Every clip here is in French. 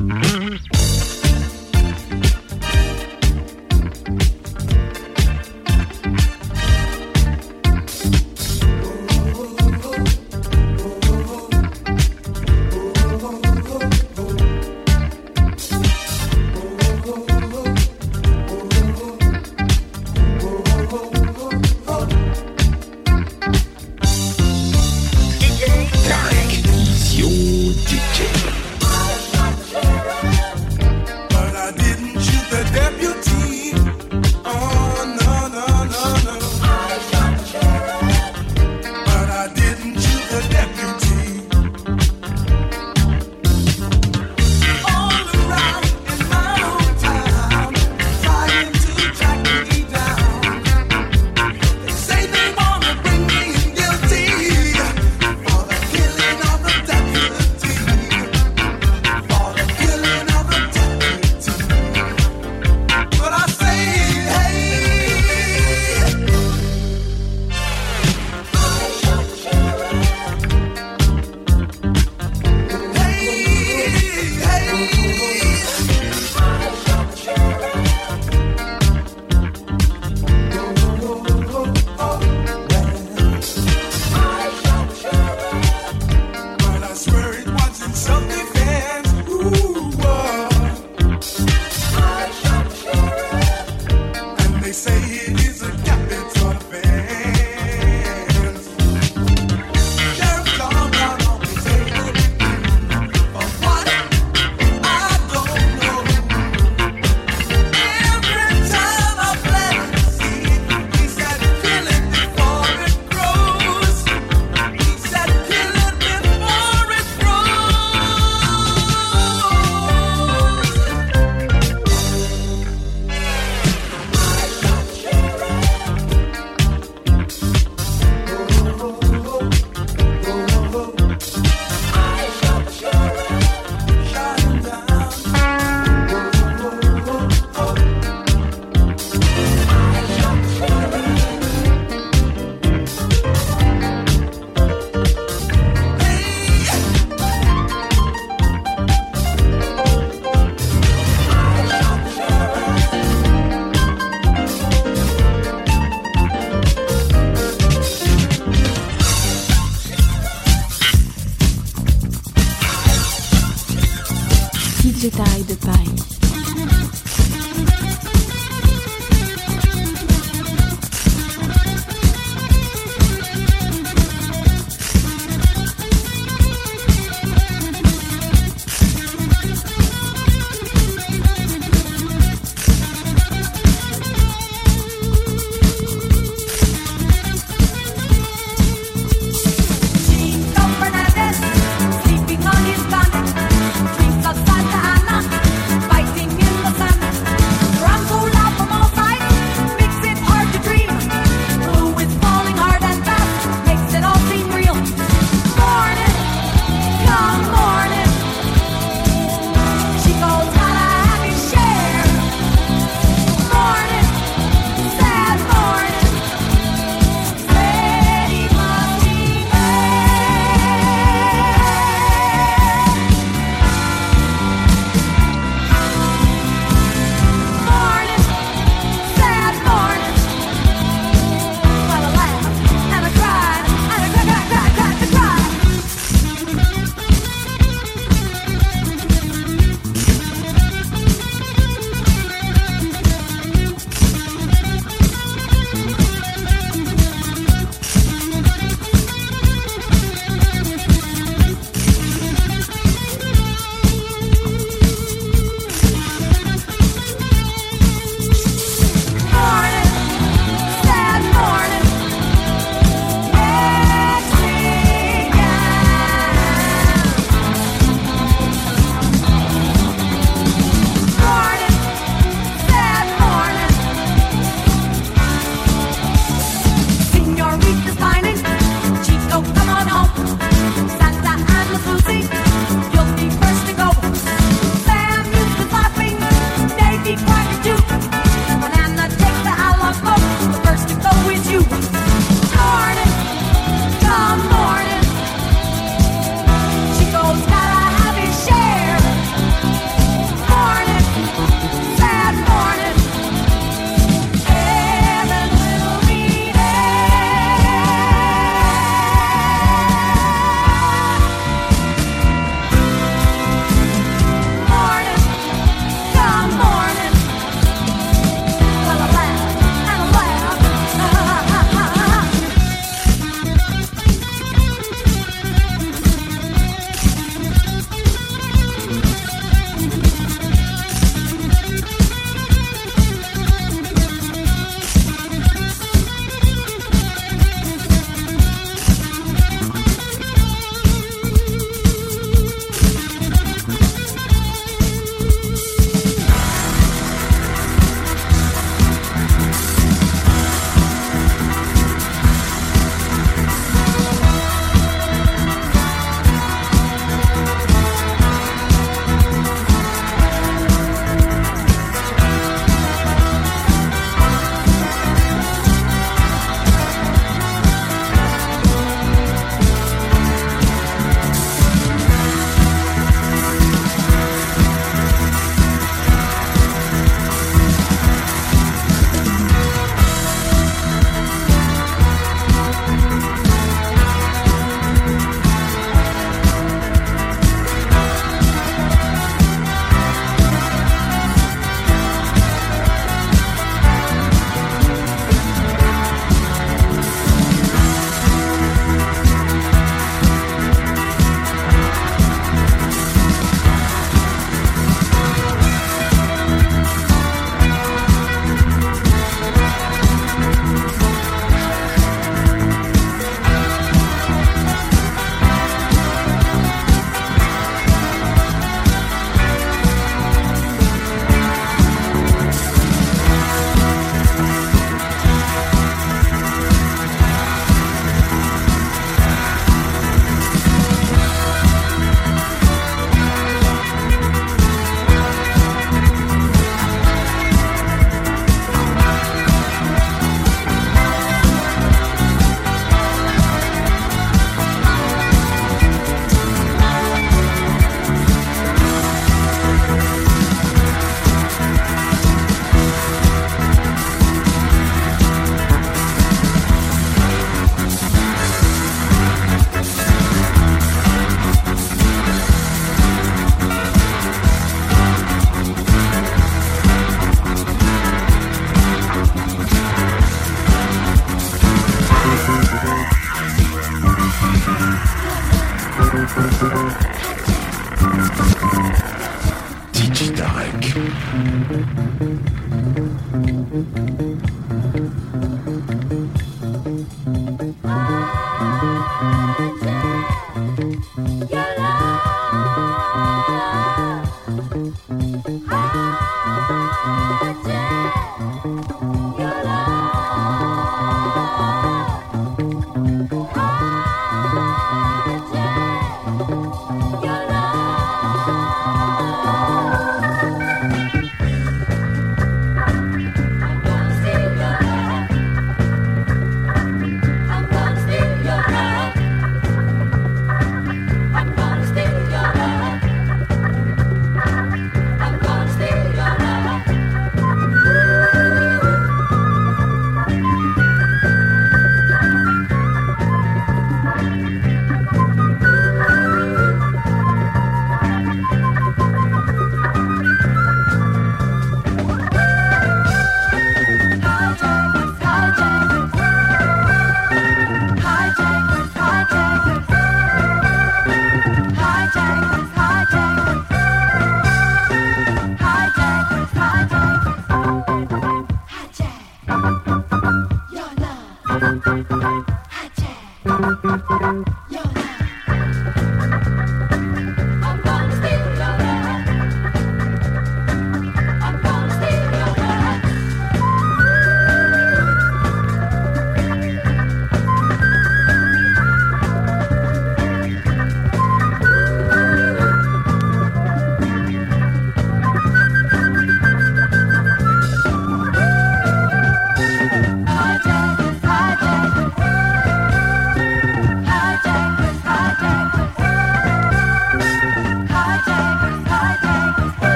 Mm-hmm.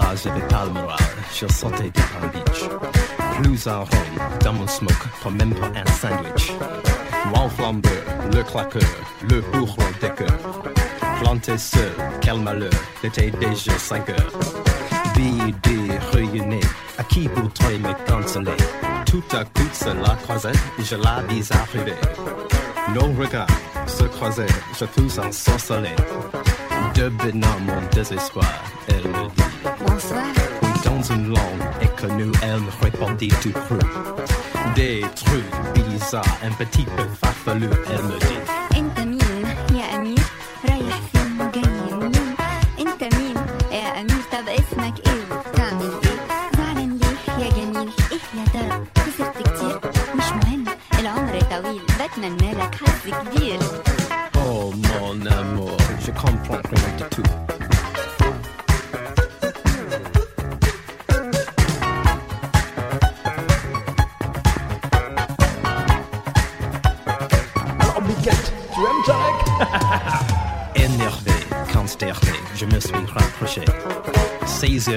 là, j'avais pas le de Palm Beach. Plus à Rome, dans mon smoke, pas même pas un sandwich. L'enflammeur, le claqueur, le bourreau des cœurs. Planté seul, quel malheur, l'été déjà 5 heures. BD réunis, à qui voudrait me consoler? Tout à coup, c'est la croisette, je la vis arriver. Nos regards se croisaient, je fus ensorcelé. Devenant mon désespoir, elle me dit. Dans une langue inconnue, elle me répondit tout cru. Des trucs bizarres, un petit peu farfelus, elle me dit.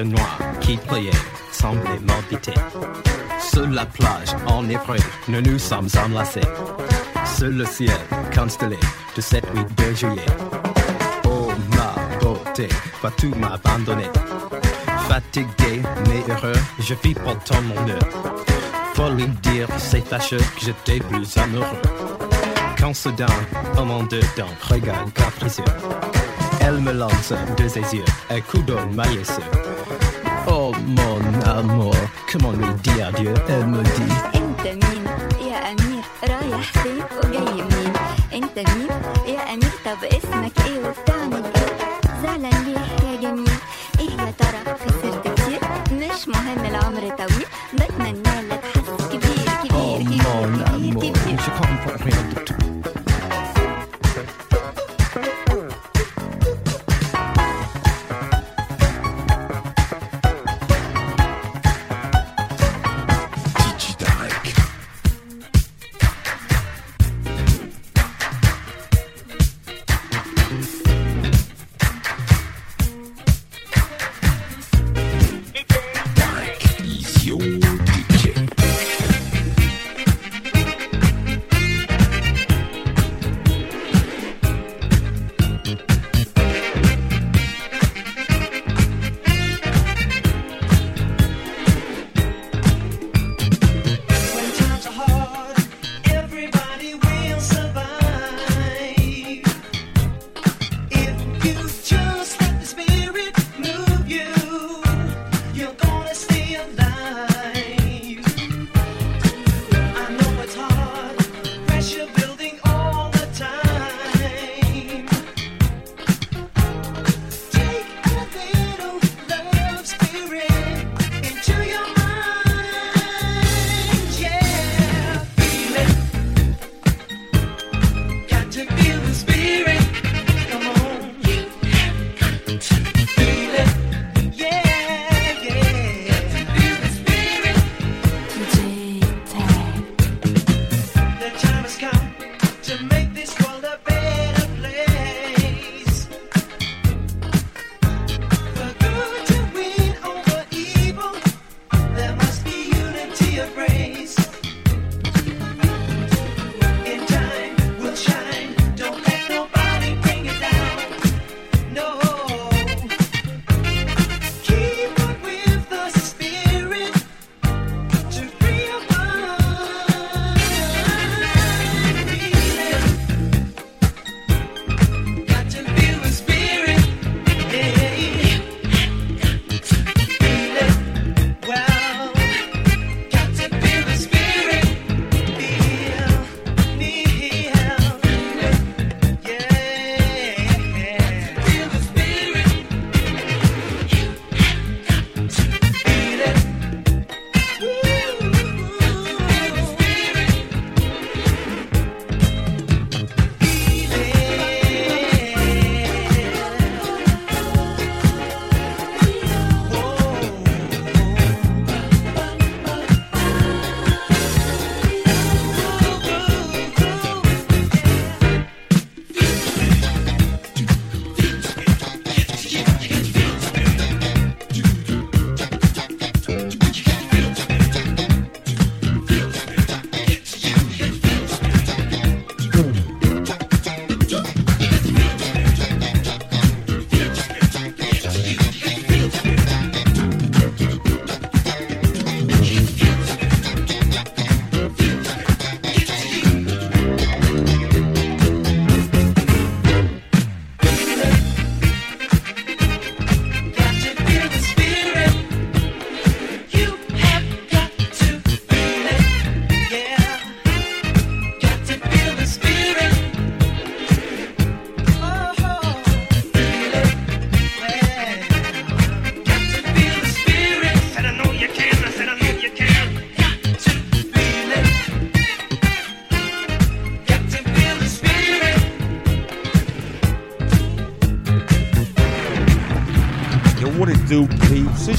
noir qui pliait semblait m'orbiter. Sur la plage, en nous nous sommes enlacés. Sur le ciel constellé de cette nuit de juillet. Oh ma beauté, vas-tu m'abandonner? Fatigué mais heureux, je vis pourtant mon heure. Faut lui dire, c'est fâcheux que j'étais plus amoureux. Quand soudain, un monde dedans, regarde capricieux. Elle me lance de ses yeux un coup d'eau malicieux. Oh mon amour, comment me dire Dieu me dit انت مين يا امير رايح فين وجاي منين انت مين يا امير طب اسمك ايه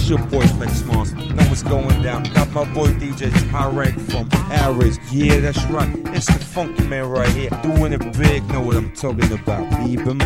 It's your boy Flex Mars. Know what's going down. Got my boy DJ Tyrant from Average. Yeah, that's right. It's the funky man right here. Doing it big. Know what I'm talking about. Leave him.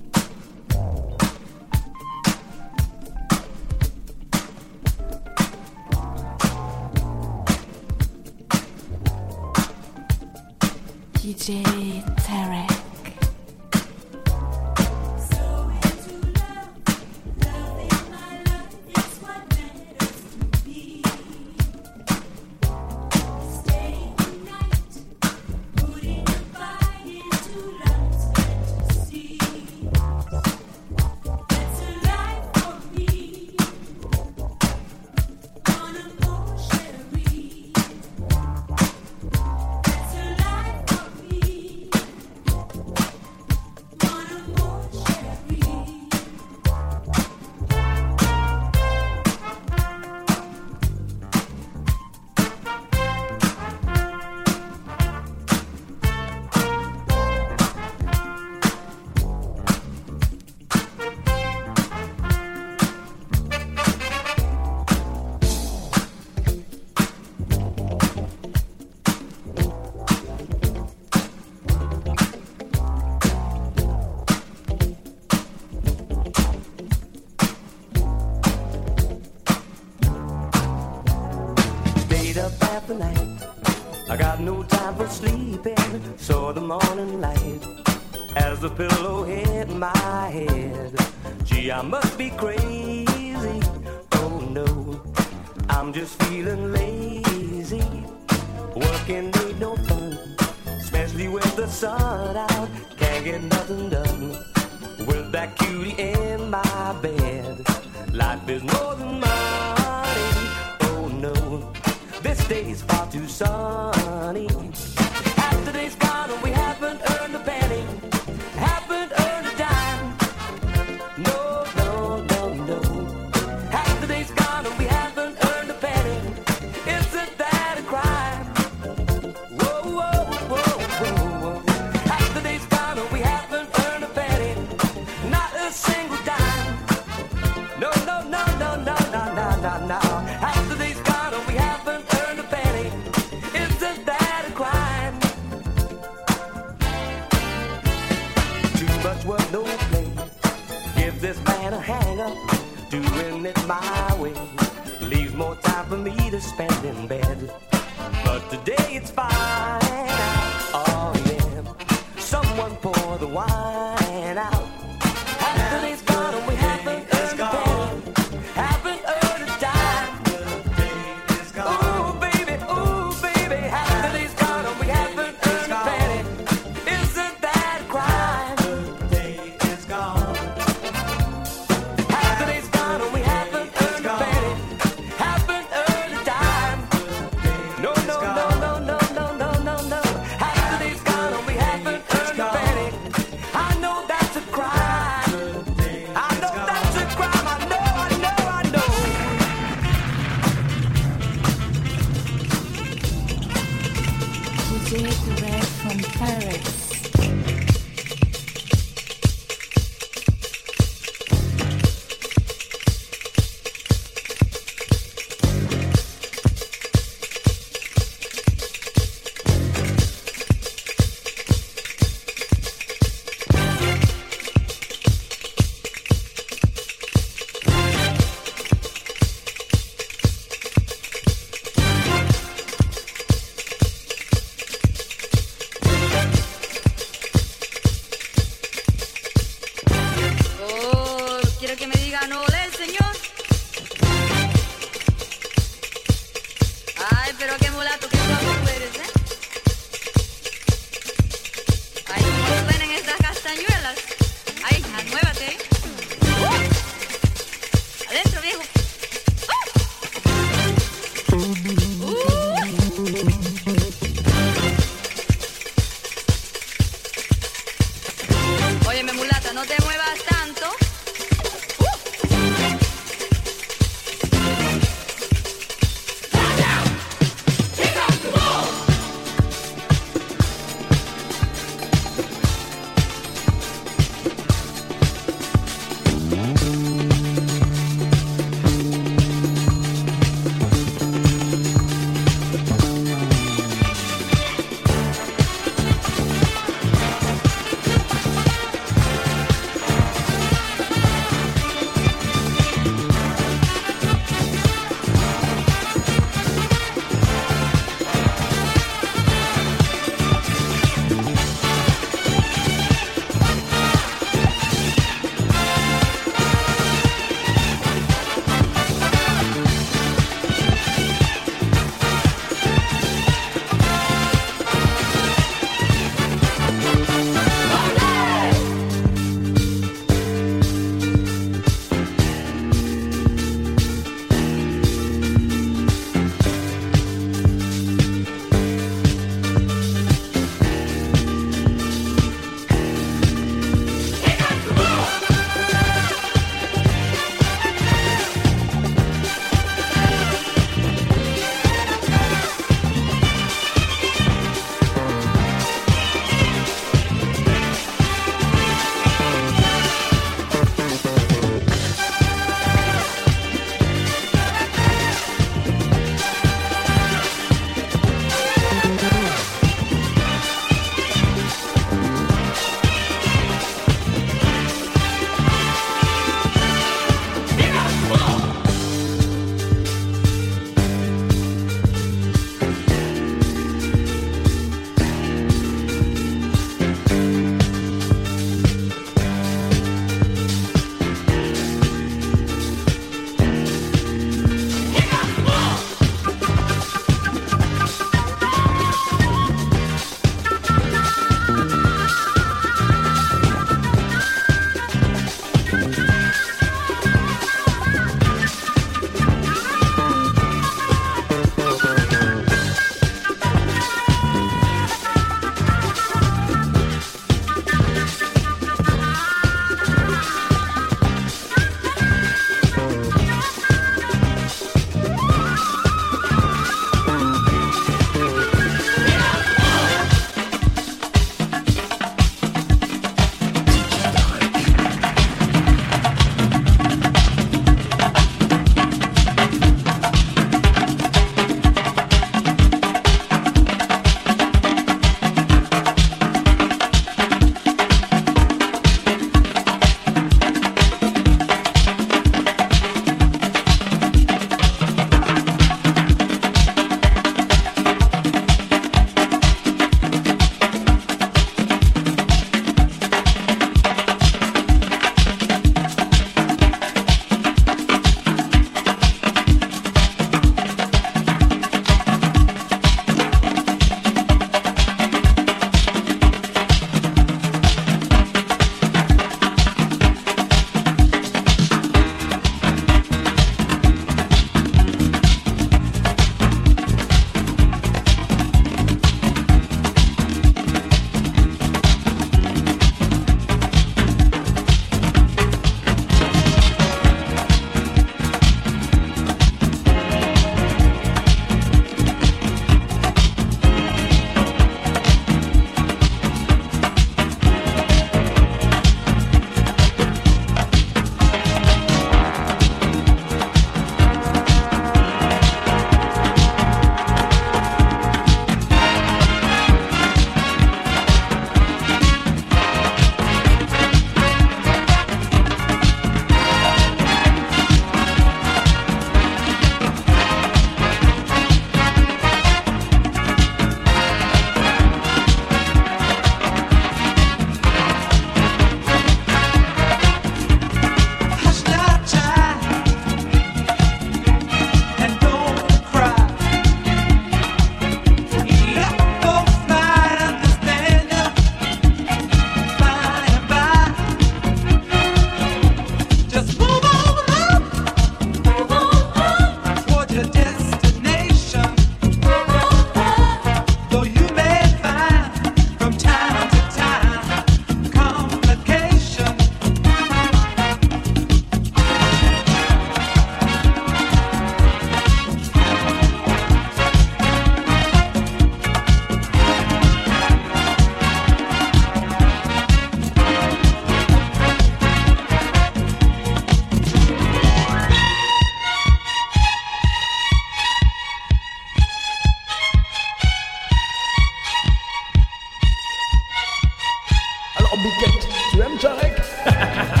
Obligat to M-Tarek.